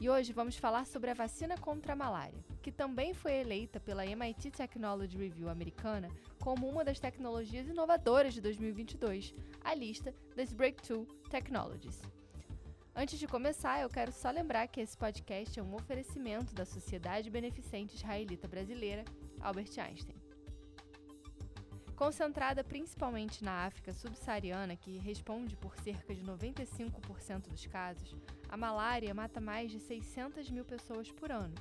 E hoje vamos falar sobre a vacina contra a malária, que também foi eleita pela MIT Technology Review americana como uma das tecnologias inovadoras de 2022, a lista das Breakthrough Technologies. Antes de começar, eu quero só lembrar que esse podcast é um oferecimento da Sociedade Beneficente Israelita Brasileira, Albert Einstein. Concentrada principalmente na África subsaariana, que responde por cerca de 95% dos casos, a malária mata mais de 600 mil pessoas por ano,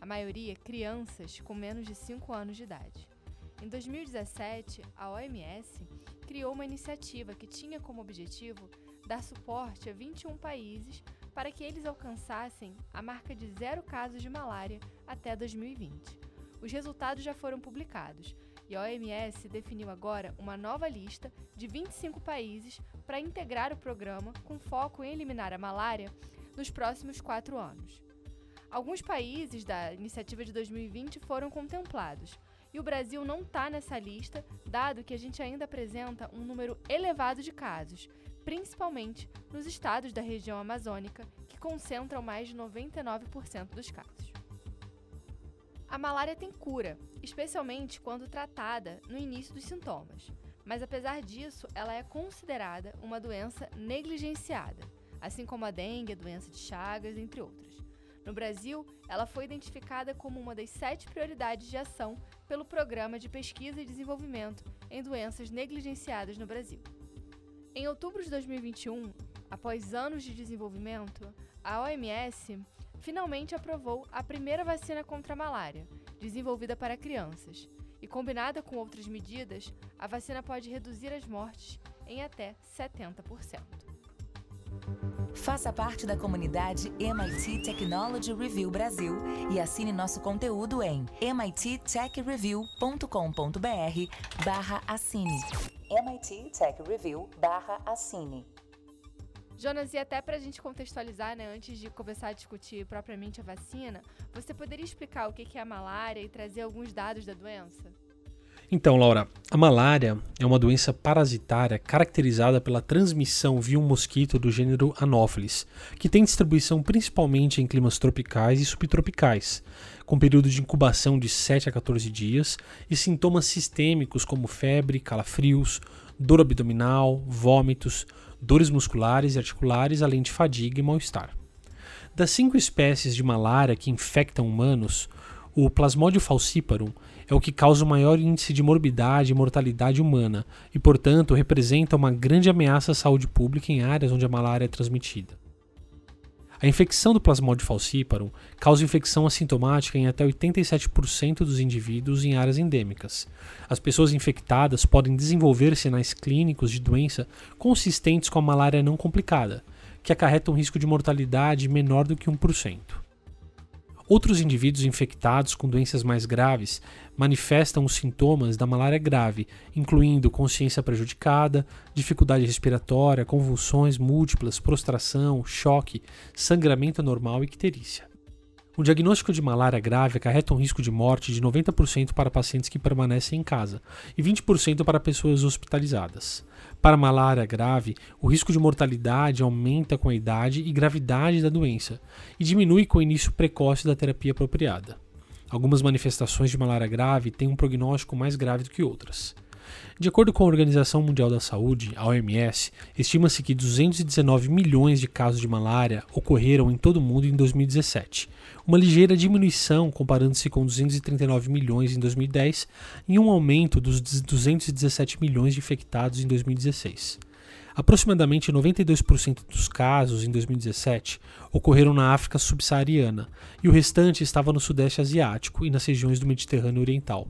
a maioria crianças com menos de 5 anos de idade. Em 2017, a OMS criou uma iniciativa que tinha como objetivo dar suporte a 21 países para que eles alcançassem a marca de zero casos de malária até 2020. Os resultados já foram publicados e a OMS definiu agora uma nova lista de 25 países para integrar o programa com foco em eliminar a malária nos próximos quatro anos. Alguns países da iniciativa de 2020 foram contemplados, e o Brasil não está nessa lista, dado que a gente ainda apresenta um número elevado de casos, principalmente nos estados da região amazônica, que concentram mais de 99% dos casos. A malária tem cura, especialmente quando tratada no início dos sintomas, mas apesar disso, ela é considerada uma doença negligenciada, assim como a dengue, a doença de Chagas, entre outras. No Brasil, ela foi identificada como uma das sete prioridades de ação pelo Programa de Pesquisa e Desenvolvimento em Doenças Negligenciadas no Brasil. Em outubro de 2021, após anos de desenvolvimento, a OMS finalmente aprovou a primeira vacina contra a malária, desenvolvida para crianças. E combinada com outras medidas, a vacina pode reduzir as mortes em até 70%. Faça parte da comunidade MIT Technology Review Brasil e assine nosso conteúdo em mittechreview.com.br barra assine. MIT Tech Review barra assine. Jonas, e até para a gente contextualizar, né, antes de começar a discutir propriamente a vacina, você poderia explicar o que é a malária e trazer alguns dados da doença? Então, Laura, a malária é uma doença parasitária caracterizada pela transmissão via um mosquito do gênero Anopheles, que tem distribuição principalmente em climas tropicais e subtropicais, com período de incubação de 7 a 14 dias e sintomas sistêmicos como febre, calafrios, dor abdominal, vômitos, dores musculares e articulares, além de fadiga e mal-estar. Das cinco espécies de malária que infectam humanos, o Plasmodium falciparum é o que causa o maior índice de morbidade e mortalidade humana e, portanto, representa uma grande ameaça à saúde pública em áreas onde a malária é transmitida. A infecção do Plasmodium falciparum causa infecção assintomática em até 87% dos indivíduos em áreas endêmicas. As pessoas infectadas podem desenvolver sinais clínicos de doença consistentes com a malária não complicada, que acarreta um risco de mortalidade menor do que 1%. Outros indivíduos infectados com doenças mais graves manifestam os sintomas da malária grave, incluindo consciência prejudicada, dificuldade respiratória, convulsões múltiplas, prostração, choque, sangramento anormal e icterícia. O diagnóstico de malária grave acarreta um risco de morte de 90% para pacientes que permanecem em casa e 20% para pessoas hospitalizadas. Para malária grave, o risco de mortalidade aumenta com a idade e gravidade da doença e diminui com o início precoce da terapia apropriada. Algumas manifestações de malária grave têm um prognóstico mais grave do que outras. De acordo com a Organização Mundial da Saúde, a OMS, estima-se que 219 milhões de casos de malária ocorreram em todo o mundo em 2017, uma ligeira diminuição comparando-se com 239 milhões em 2010 e um aumento dos 217 milhões de infectados em 2016. Aproximadamente 92% dos casos em 2017 ocorreram na África subsaariana e o restante estava no Sudeste Asiático e nas regiões do Mediterrâneo Oriental.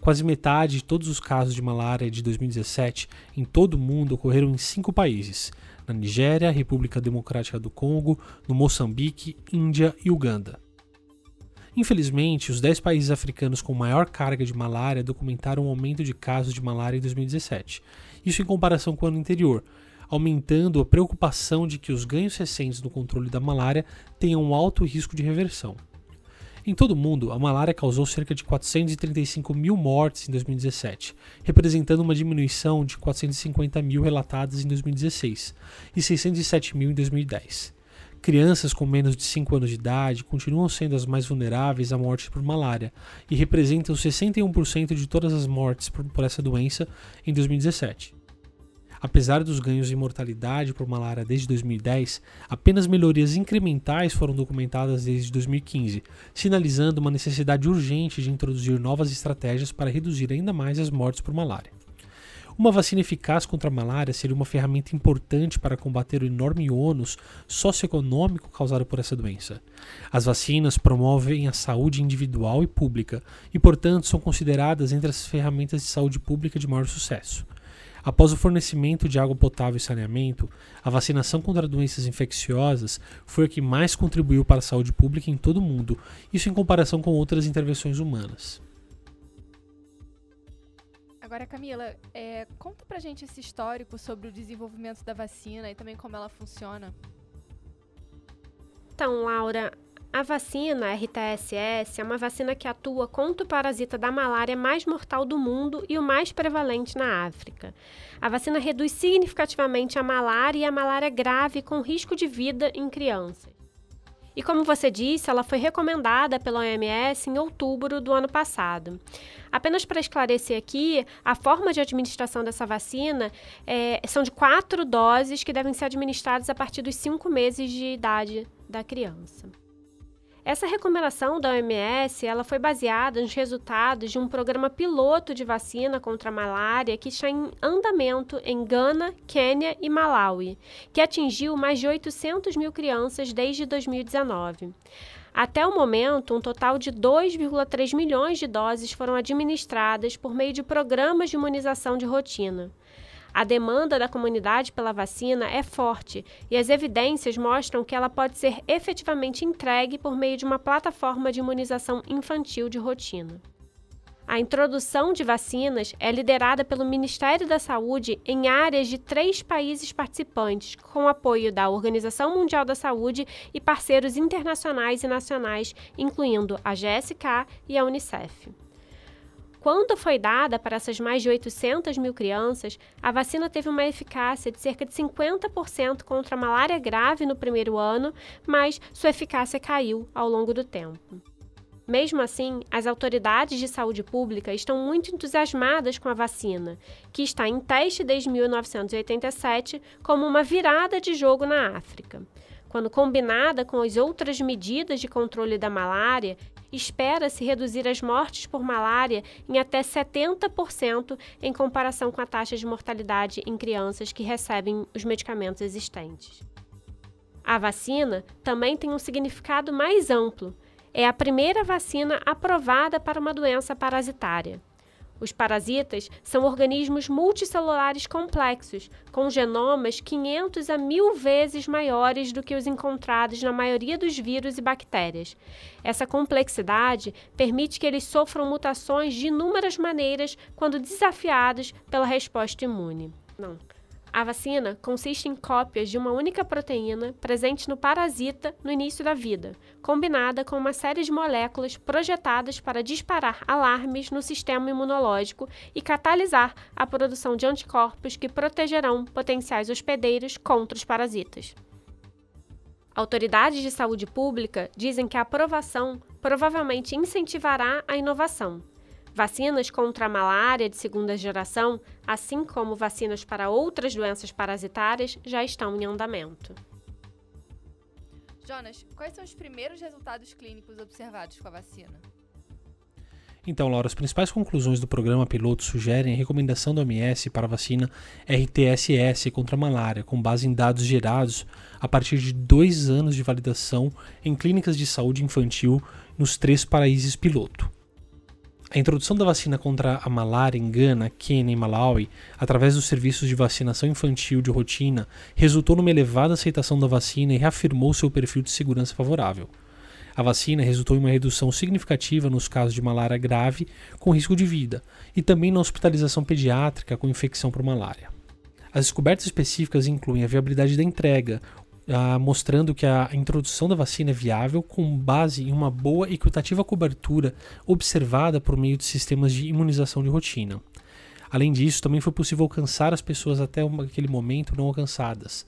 Quase metade de todos os casos de malária de 2017 em todo o mundo ocorreram em cinco países: na Nigéria, República Democrática do Congo, no Moçambique, Índia e Uganda. Infelizmente, os 10 países africanos com maior carga de malária documentaram um aumento de casos de malária em 2017, isso em comparação com o ano anterior, aumentando a preocupação de que os ganhos recentes no controle da malária tenham um alto risco de reversão. Em todo o mundo, a malária causou cerca de 435 mil mortes em 2017, representando uma diminuição de 450 mil relatadas em 2016 e 607 mil em 2010. Crianças com menos de 5 anos de idade continuam sendo as mais vulneráveis à morte por malária e representam 61% de todas as mortes por, essa doença em 2017. Apesar dos ganhos em mortalidade por malária desde 2010, apenas melhorias incrementais foram documentadas desde 2015, sinalizando uma necessidade urgente de introduzir novas estratégias para reduzir ainda mais as mortes por malária. Uma vacina eficaz contra a malária seria uma ferramenta importante para combater o enorme ônus socioeconômico causado por essa doença. As vacinas promovem a saúde individual e pública e, portanto, são consideradas entre as ferramentas de saúde pública de maior sucesso. Após o fornecimento de água potável e saneamento, a vacinação contra doenças infecciosas foi a que mais contribuiu para a saúde pública em todo o mundo, isso em comparação com outras intervenções humanas. Agora, Camila, é, conta pra gente esse histórico sobre o desenvolvimento da vacina e também como ela funciona. Então, Laura, a vacina RTSS é uma vacina que atua contra o parasita da malária mais mortal do mundo e o mais prevalente na África. A vacina reduz significativamente a malária e a malária grave com risco de vida em crianças. E como você disse, ela foi recomendada pela OMS em outubro do ano passado. Apenas para esclarecer aqui, a forma de administração dessa vacina é, são de quatro doses que devem ser administradas a partir dos cinco meses de idade da criança. Essa recomendação da OMS ela foi baseada nos resultados de um programa piloto de vacina contra a malária que está em andamento em Gana, Quênia e Malawi, que atingiu mais de 800 mil crianças desde 2019. Até o momento, um total de 2,3 milhões de doses foram administradas por meio de programas de imunização de rotina. A demanda da comunidade pela vacina é forte e as evidências mostram que ela pode ser efetivamente entregue por meio de uma plataforma de imunização infantil de rotina. A introdução de vacinas é liderada pelo Ministério da Saúde em áreas de três países participantes, com apoio da Organização Mundial da Saúde e parceiros internacionais e nacionais, incluindo a GSK e a Unicef. Quando foi dada para essas mais de 800 mil crianças, a vacina teve uma eficácia de cerca de 50% contra a malária grave no primeiro ano, mas sua eficácia caiu ao longo do tempo. Mesmo assim, as autoridades de saúde pública estão muito entusiasmadas com a vacina, que está em teste desde 1987 como uma virada de jogo na África. Quando combinada com as outras medidas de controle da malária, espera-se reduzir as mortes por malária em até 70% em comparação com a taxa de mortalidade em crianças que recebem os medicamentos existentes. A vacina também tem um significado mais amplo. É a primeira vacina aprovada para uma doença parasitária. Os parasitas são organismos multicelulares complexos, com genomas 500 a 1000 vezes maiores do que os encontrados na maioria dos vírus e bactérias. Essa complexidade permite que eles sofram mutações de inúmeras maneiras quando desafiados pela resposta imune. Não. A vacina consiste em cópias de uma única proteína presente no parasita no início da vida, combinada com uma série de moléculas projetadas para disparar alarmes no sistema imunológico e catalisar a produção de anticorpos que protegerão potenciais hospedeiros contra os parasitas. Autoridades de saúde pública dizem que a aprovação provavelmente incentivará a inovação, Vacinas contra a malária de segunda geração, assim como vacinas para outras doenças parasitárias, já estão em andamento. Jonas, quais são os primeiros resultados clínicos observados com a vacina? Então, Laura, as principais conclusões do programa piloto sugerem a recomendação da OMS para a vacina RTSS contra a malária, com base em dados gerados a partir de dois anos de validação em clínicas de saúde infantil nos três países piloto. A introdução da vacina contra a malária em Gana, Quênia e Malawi, através dos serviços de vacinação infantil de rotina, resultou numa elevada aceitação da vacina e reafirmou seu perfil de segurança favorável. A vacina resultou em uma redução significativa nos casos de malária grave com risco de vida e também na hospitalização pediátrica com infecção por malária. As descobertas específicas incluem a viabilidade da entrega, uh, mostrando que a introdução da vacina é viável com base em uma boa e equitativa cobertura observada por meio de sistemas de imunização de rotina. Além disso, também foi possível alcançar as pessoas até aquele momento não alcançadas.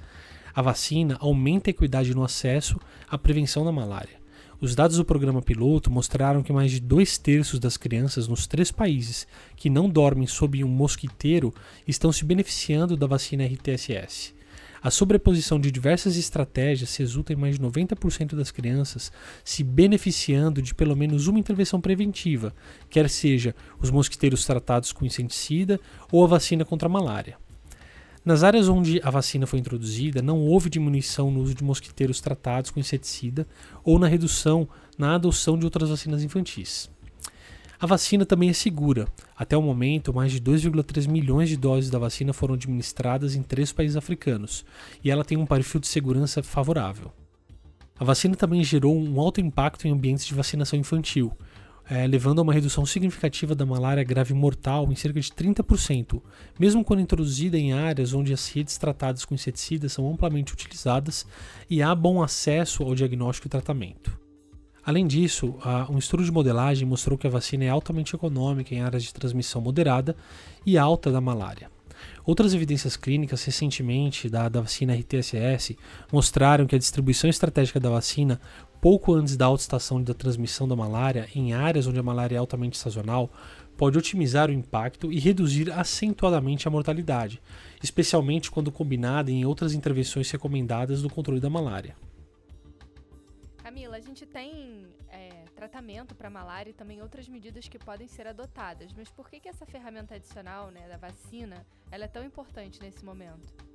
A vacina aumenta a equidade no acesso à prevenção da malária. Os dados do programa piloto mostraram que mais de dois terços das crianças nos três países que não dormem sob um mosquiteiro estão se beneficiando da vacina RTSS. A sobreposição de diversas estratégias resulta em mais de 90% das crianças se beneficiando de pelo menos uma intervenção preventiva, quer seja os mosquiteiros tratados com inseticida ou a vacina contra a malária. Nas áreas onde a vacina foi introduzida, não houve diminuição no uso de mosquiteiros tratados com inseticida ou na redução na adoção de outras vacinas infantis. A vacina também é segura. Até o momento, mais de 2,3 milhões de doses da vacina foram administradas em três países africanos, e ela tem um perfil de segurança favorável. A vacina também gerou um alto impacto em ambientes de vacinação infantil, é, levando a uma redução significativa da malária grave mortal em cerca de 30%, mesmo quando introduzida em áreas onde as redes tratadas com inseticidas são amplamente utilizadas e há bom acesso ao diagnóstico e tratamento. Além disso, um estudo de modelagem mostrou que a vacina é altamente econômica em áreas de transmissão moderada e alta da malária. Outras evidências clínicas recentemente da, da vacina RTSS mostraram que a distribuição estratégica da vacina pouco antes da alta estação da transmissão da malária em áreas onde a malária é altamente sazonal pode otimizar o impacto e reduzir acentuadamente a mortalidade, especialmente quando combinada em outras intervenções recomendadas do controle da malária. Camila, a gente tem é, tratamento para malária e também outras medidas que podem ser adotadas, mas por que, que essa ferramenta adicional né, da vacina ela é tão importante nesse momento?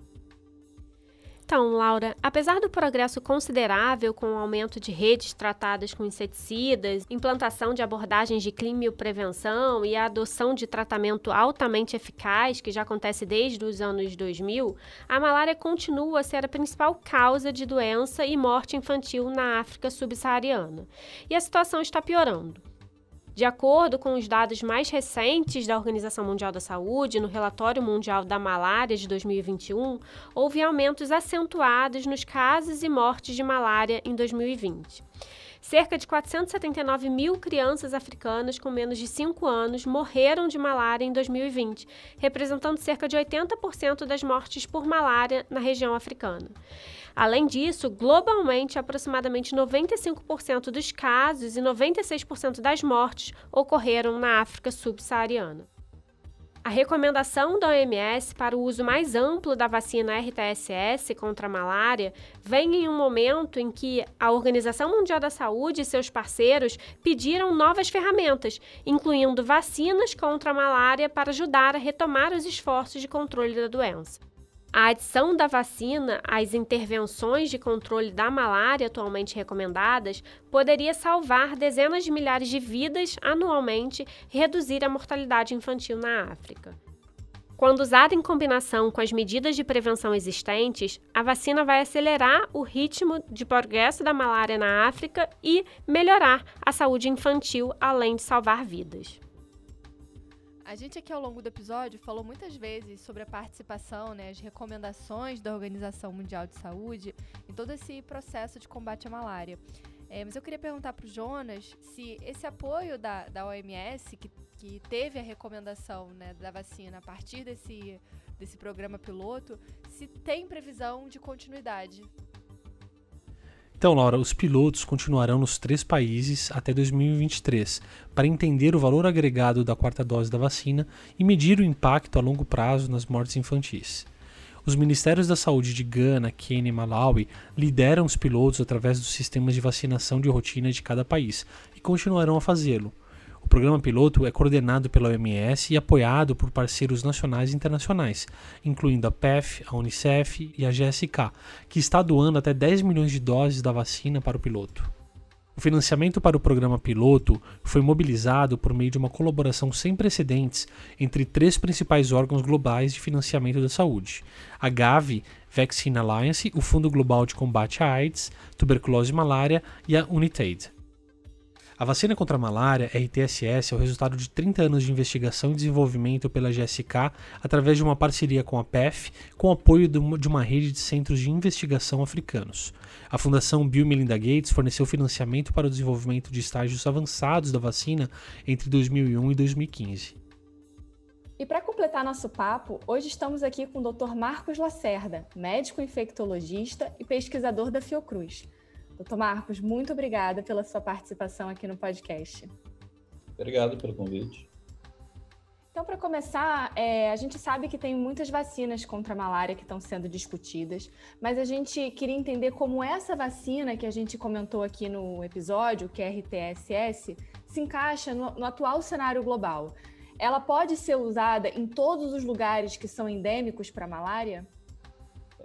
Então, Laura, apesar do progresso considerável com o aumento de redes tratadas com inseticidas, implantação de abordagens de prevenção e a adoção de tratamento altamente eficaz, que já acontece desde os anos 2000, a malária continua a ser a principal causa de doença e morte infantil na África subsaariana. E a situação está piorando. De acordo com os dados mais recentes da Organização Mundial da Saúde, no Relatório Mundial da Malária de 2021, houve aumentos acentuados nos casos e mortes de malária em 2020. Cerca de 479 mil crianças africanas com menos de 5 anos morreram de malária em 2020, representando cerca de 80% das mortes por malária na região africana. Além disso, globalmente, aproximadamente 95% dos casos e 96% das mortes ocorreram na África subsaariana. A recomendação da OMS para o uso mais amplo da vacina RTSS contra a malária vem em um momento em que a Organização Mundial da Saúde e seus parceiros pediram novas ferramentas, incluindo vacinas contra a malária para ajudar a retomar os esforços de controle da doença. A adição da vacina às intervenções de controle da malária atualmente recomendadas poderia salvar dezenas de milhares de vidas anualmente e reduzir a mortalidade infantil na África. Quando usada em combinação com as medidas de prevenção existentes, a vacina vai acelerar o ritmo de progresso da malária na África e melhorar a saúde infantil, além de salvar vidas. A gente aqui ao longo do episódio falou muitas vezes sobre a participação, né, as recomendações da Organização Mundial de Saúde em todo esse processo de combate à malária. É, mas eu queria perguntar para o Jonas se esse apoio da, da OMS, que, que teve a recomendação né, da vacina a partir desse, desse programa piloto, se tem previsão de continuidade então, Laura, os pilotos continuarão nos três países até 2023 para entender o valor agregado da quarta dose da vacina e medir o impacto a longo prazo nas mortes infantis. Os Ministérios da Saúde de Gana, Quênia e Malawi lideram os pilotos através dos sistemas de vacinação de rotina de cada país e continuarão a fazê-lo. O programa piloto é coordenado pela OMS e apoiado por parceiros nacionais e internacionais, incluindo a PEF, a Unicef e a GSK, que está doando até 10 milhões de doses da vacina para o piloto. O financiamento para o programa piloto foi mobilizado por meio de uma colaboração sem precedentes entre três principais órgãos globais de financiamento da saúde: a Gavi Vaccine Alliance, o Fundo Global de Combate à AIDS, Tuberculose e Malária e a UNITAID. A vacina contra a malária, RTSS, é o resultado de 30 anos de investigação e desenvolvimento pela GSK através de uma parceria com a PEF, com apoio de uma rede de centros de investigação africanos. A Fundação Bill Melinda Gates forneceu financiamento para o desenvolvimento de estágios avançados da vacina entre 2001 e 2015. E para completar nosso papo, hoje estamos aqui com o Dr. Marcos Lacerda, médico infectologista e pesquisador da Fiocruz. Doutor Marcos, muito obrigada pela sua participação aqui no podcast. Obrigado pelo convite. Então, para começar, é, a gente sabe que tem muitas vacinas contra a malária que estão sendo discutidas, mas a gente queria entender como essa vacina que a gente comentou aqui no episódio, que é RTSS, se encaixa no, no atual cenário global. Ela pode ser usada em todos os lugares que são endêmicos para a malária?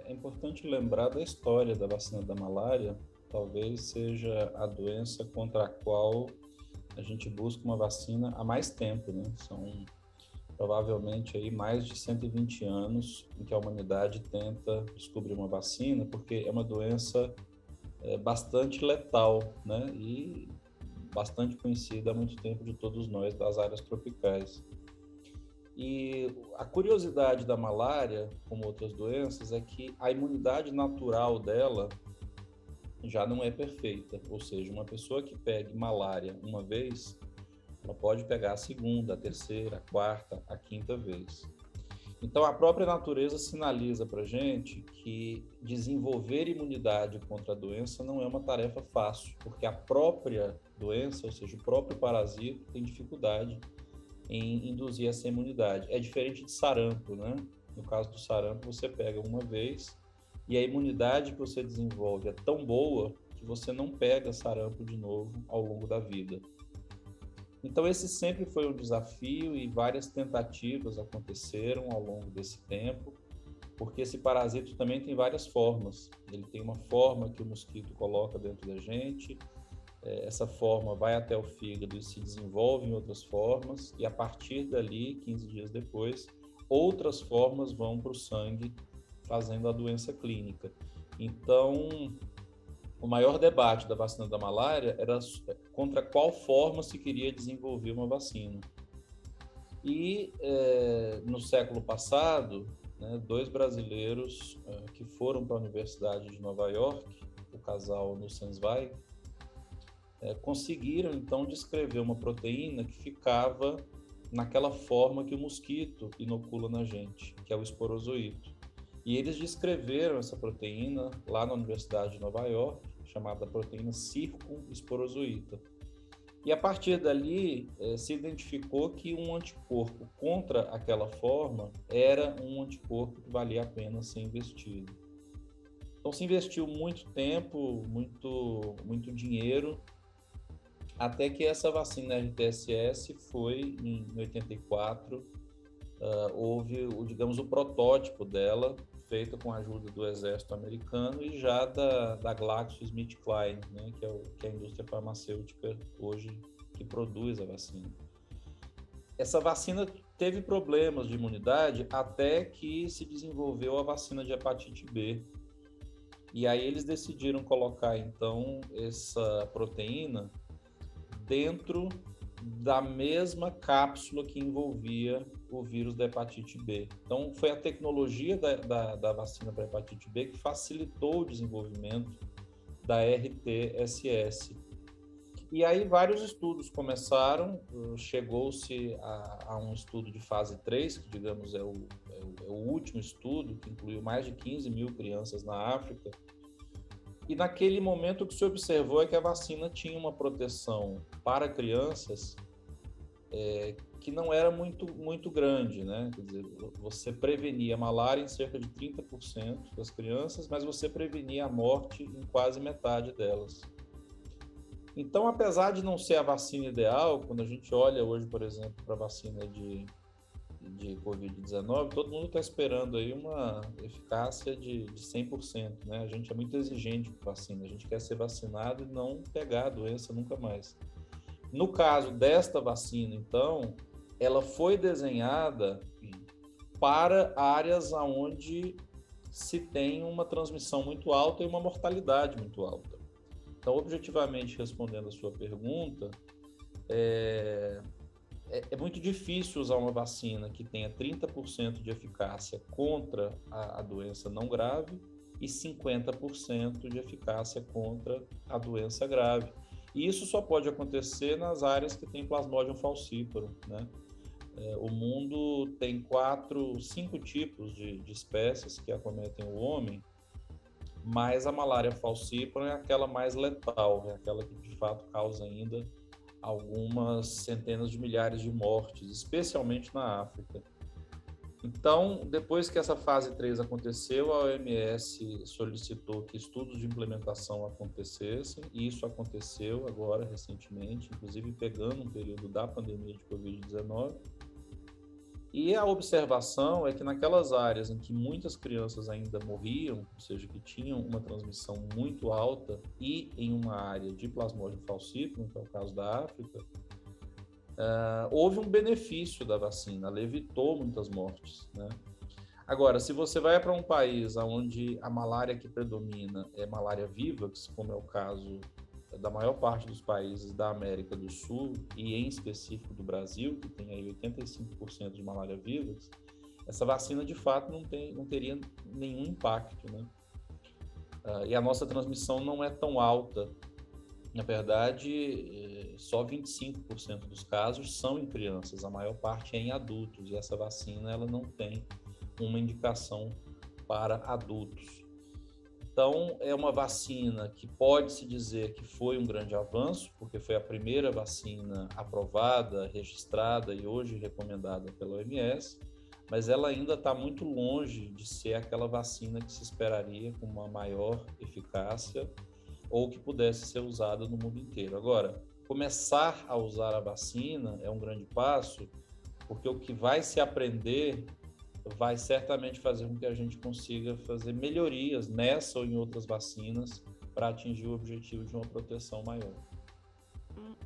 É importante lembrar da história da vacina da malária, talvez seja a doença contra a qual a gente busca uma vacina há mais tempo, né? São provavelmente aí mais de 120 anos em que a humanidade tenta descobrir uma vacina, porque é uma doença é, bastante letal, né? E bastante conhecida há muito tempo de todos nós das áreas tropicais. E a curiosidade da malária, como outras doenças, é que a imunidade natural dela já não é perfeita. Ou seja, uma pessoa que pegue malária uma vez, ela pode pegar a segunda, a terceira, a quarta, a quinta vez. Então, a própria natureza sinaliza para gente que desenvolver imunidade contra a doença não é uma tarefa fácil, porque a própria doença, ou seja, o próprio parasito, tem dificuldade em induzir essa imunidade. É diferente de sarampo, né? No caso do sarampo, você pega uma vez e a imunidade que você desenvolve é tão boa que você não pega sarampo de novo ao longo da vida. Então, esse sempre foi um desafio e várias tentativas aconteceram ao longo desse tempo, porque esse parasito também tem várias formas. Ele tem uma forma que o mosquito coloca dentro da gente, é, essa forma vai até o fígado e se desenvolve em outras formas, e a partir dali, 15 dias depois, outras formas vão para o sangue fazendo a doença clínica. Então, o maior debate da vacina da malária era contra qual forma se queria desenvolver uma vacina. E é, no século passado, né, dois brasileiros é, que foram para a Universidade de Nova York, o casal Nussensweig, é, conseguiram então descrever uma proteína que ficava naquela forma que o mosquito inocula na gente, que é o esporozoito. E eles descreveram essa proteína lá na Universidade de Nova York, chamada proteína circunesporozoíta. E a partir dali eh, se identificou que um anticorpo contra aquela forma era um anticorpo que valia a pena ser investido. Então se investiu muito tempo, muito, muito dinheiro, até que essa vacina RTSS foi em 84, uh, houve, o, digamos, o protótipo dela feita com a ajuda do exército americano e já da, da GlaxoSmithKline, né, que, é o, que é a indústria farmacêutica hoje que produz a vacina. Essa vacina teve problemas de imunidade até que se desenvolveu a vacina de hepatite B. E aí eles decidiram colocar então essa proteína dentro da mesma cápsula que envolvia o vírus da hepatite B. Então, foi a tecnologia da, da, da vacina para hepatite B que facilitou o desenvolvimento da RTSS. E aí vários estudos começaram, chegou-se a, a, um estudo de fase 3, que digamos é o, é o, é o último estudo, que incluiu mais de 15 mil crianças na África, e naquele momento o que se observou é que a vacina tinha uma proteção para crianças é, que não era muito, muito grande, né? Quer dizer, você prevenia a malária em cerca de 30% das crianças, mas você prevenia a morte em quase metade delas. Então, apesar de não ser a vacina ideal, quando a gente olha hoje, por exemplo, para a vacina de de Covid-19, todo mundo está esperando aí uma eficácia de, de 100%, né? A gente é muito exigente com vacina, a gente quer ser vacinado e não pegar a doença nunca mais. No caso desta vacina, então, ela foi desenhada para áreas onde se tem uma transmissão muito alta e uma mortalidade muito alta. Então, objetivamente respondendo a sua pergunta, é, é, é, muito difícil usar uma vacina que tenha 30% de eficácia contra a, a doença não grave e 50% de eficácia contra a doença grave. E isso só pode acontecer nas áreas que tem Plasmodium falciparum, né? É, o mundo tem quatro, cinco tipos de, de, espécies que acometem o homem, mas a malária falciparum é aquela mais letal, é aquela que de fato causa ainda algumas centenas de milhares de mortes, especialmente na África. Então, depois que essa fase 3 aconteceu, a OMS solicitou que estudos de implementação acontecessem, e isso aconteceu agora, recentemente, inclusive pegando um período da pandemia de Covid-19. E a observação é que naquelas áreas em que muitas crianças ainda morriam, ou seja, que tinham uma transmissão muito alta, e em uma área de plasmodium falciparum, que é o caso da África, uh, houve um benefício da vacina, ela evitou muitas mortes. Né? Agora, se você vai para um país onde a malária que predomina é malária vivax, como é o caso da maior parte dos países da América do Sul e em específico do Brasil, que tem aí 85% de malária vivax, essa vacina de fato não, tem, não teria nenhum impacto, né? Uh, e a nossa transmissão não é tão alta. Na verdade, eh, só 25% dos casos são em crianças, a maior parte é em adultos, e essa vacina ela não tem uma indicação para adultos. Então, é uma vacina que pode-se dizer que foi um grande avanço, porque foi a primeira vacina aprovada, registrada e hoje recomendada pela OMS, mas ela ainda está muito longe de ser aquela vacina que se esperaria com uma maior eficácia ou que pudesse ser usada no mundo inteiro. Agora, começar a usar a vacina é um grande passo, porque o que vai se aprender vai certamente fazer com que a gente consiga fazer melhorias nessa ou em outras vacinas para atingir o objetivo de uma proteção maior.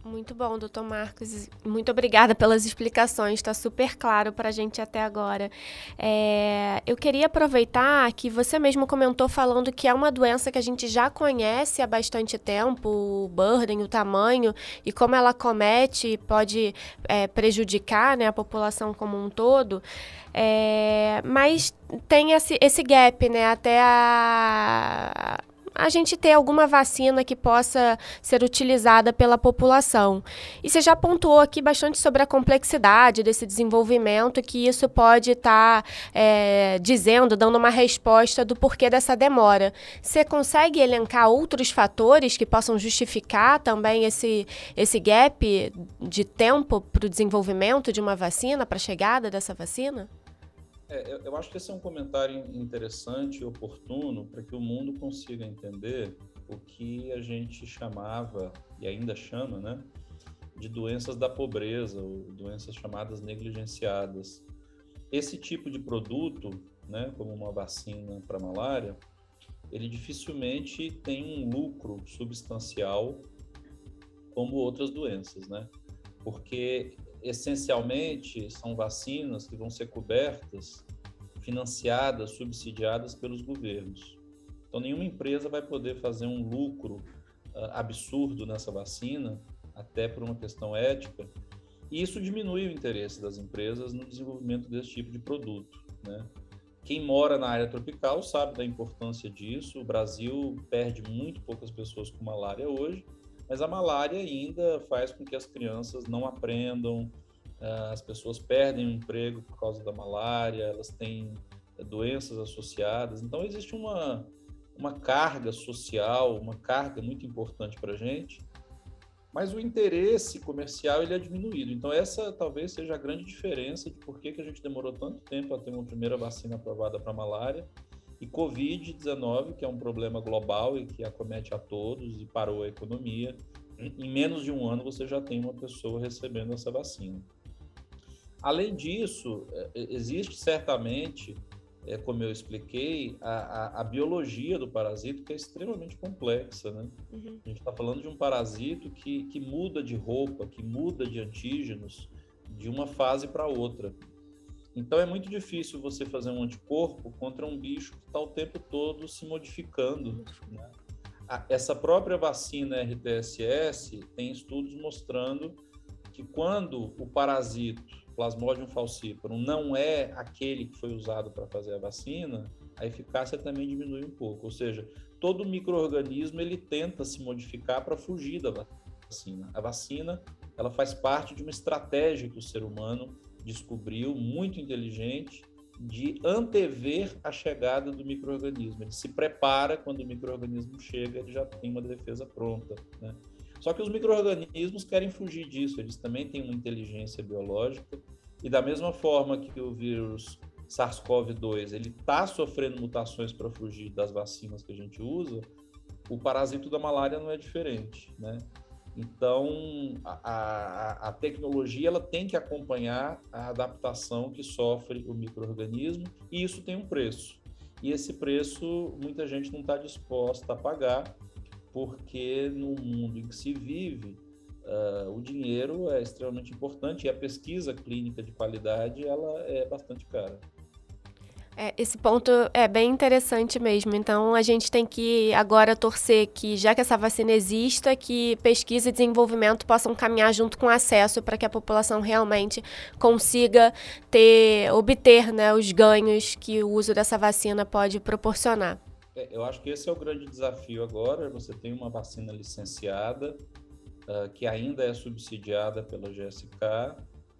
Muito bom, doutor Marcos. Muito obrigada pelas explicações, está super claro para a gente até agora. É, eu queria aproveitar que você mesmo comentou falando que é uma doença que a gente já conhece há bastante tempo, o burden, o tamanho e como ela comete pode é, prejudicar né, a população como um todo. É, mas tem esse, esse gap, né? Até a a gente ter alguma vacina que possa ser utilizada pela população. E você já pontuou aqui bastante sobre a complexidade desse desenvolvimento, que isso pode estar tá, é, dizendo, dando uma resposta do porquê dessa demora. Você consegue elencar outros fatores que possam justificar também esse, esse gap de tempo para o desenvolvimento de uma vacina, para a chegada dessa vacina? É, eu, acho que esse é um comentário interessante e oportuno para que o mundo consiga entender o que a gente chamava, e ainda chama, né, de doenças da pobreza, ou doenças chamadas negligenciadas. Esse tipo de produto, né, como uma vacina para malária, ele dificilmente tem um lucro substancial como outras doenças, né? Porque essencialmente são vacinas que vão ser cobertas, financiadas, subsidiadas pelos governos. Então, nenhuma empresa vai poder fazer um lucro uh, absurdo nessa vacina, até por uma questão ética, e isso diminui o interesse das empresas no desenvolvimento desse tipo de produto. Né? Quem mora na área tropical sabe da importância disso. O Brasil perde muito poucas pessoas com malária hoje, mas a malária ainda faz com que as crianças não aprendam, eh, as pessoas perdem o emprego por causa da malária, elas têm eh, doenças associadas. Então, existe uma, uma carga social, uma carga muito importante para a gente, mas o interesse comercial ele é diminuído. Então, essa talvez seja a grande diferença de por que, que a gente demorou tanto tempo a ter uma primeira vacina aprovada para malária e Covid-19, que é um problema global e que acomete a todos e parou a economia, em menos de um ano você já tem uma pessoa recebendo essa vacina. Além disso, é, existe certamente, é, como eu expliquei, a, a, a, biologia do parasito que é extremamente complexa. Né? Uhum. A gente está falando de um parasito que, que muda de roupa, que muda de antígenos de uma fase para outra. Então é muito difícil você fazer um anticorpo contra um bicho que está o tempo todo se modificando. Né? essa própria vacina RTSS tem estudos mostrando que quando o parasito Plasmodium falciparum não é aquele que foi usado para fazer a vacina, a eficácia também diminui um pouco. Ou seja, todo microorganismo ele tenta se modificar para fugir da vacina. A vacina ela faz parte de uma estratégia que o ser humano descobriu, muito inteligente, de antever a chegada do microorganismo. Ele se prepara quando o microorganismo chega, ele já tem uma defesa pronta. Né? Só que os microorganismos querem fugir disso, eles também têm uma inteligência biológica e da mesma forma que o vírus SARS-CoV-2 ele está sofrendo mutações para fugir das vacinas que a gente usa, o parasito da malária não é diferente, né? Então, a, a, a, tecnologia ela tem que acompanhar a adaptação que sofre o microorganismo e isso tem um preço. E esse preço muita gente não está disposta a pagar, porque no mundo em que se vive, uh, o dinheiro é extremamente importante e a pesquisa clínica de qualidade ela é bastante cara. É, esse ponto é bem interessante mesmo. Então, a gente tem que agora torcer que, já que essa vacina exista, que pesquisa e desenvolvimento possam caminhar junto com acesso para que a população realmente consiga ter, obter né, os ganhos que o uso dessa vacina pode proporcionar. É, eu acho que esse é o grande desafio agora. Você tem uma vacina licenciada, uh, que ainda é subsidiada pela GSK,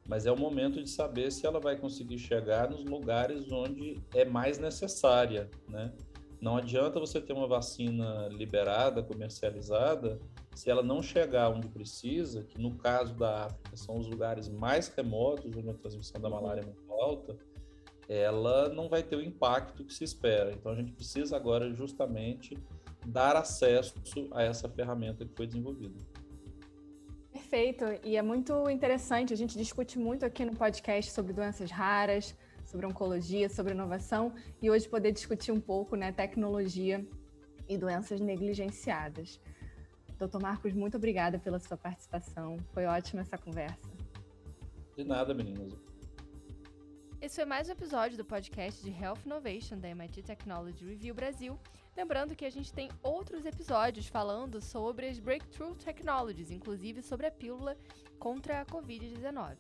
mas é o momento de saber se ela vai conseguir chegar nos lugares onde é mais necessária, né? Não adianta você ter uma vacina liberada, comercializada, se ela não chegar onde precisa, que no caso da África são os lugares mais remotos, onde a transmissão da malária é muito alta, ela não vai ter o impacto que se espera. Então a gente precisa agora justamente dar acesso a essa ferramenta que foi desenvolvida. Perfeito, e é muito interessante. A gente discute muito aqui no podcast sobre doenças raras, sobre oncologia, sobre inovação, e hoje poder discutir um pouco, né, tecnologia e doenças negligenciadas. Doutor Marcos, muito obrigada pela sua participação. Foi ótima essa conversa. De nada, meninas. Esse foi mais um episódio do podcast de Health Innovation da MIT Technology Review Brasil. Lembrando que a gente tem outros episódios falando sobre as Breakthrough Technologies, inclusive sobre a pílula contra a Covid-19.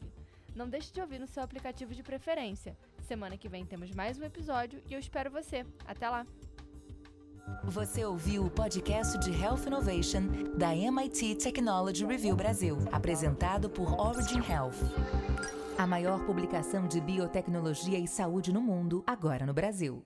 Não deixe de ouvir no seu aplicativo de preferência. Semana que vem temos mais um episódio e eu espero você. Até lá! Você ouviu o podcast de Health Innovation da MIT Technology Review Brasil, apresentado por Origin Health. A maior publicação de biotecnologia e saúde no mundo, agora no Brasil.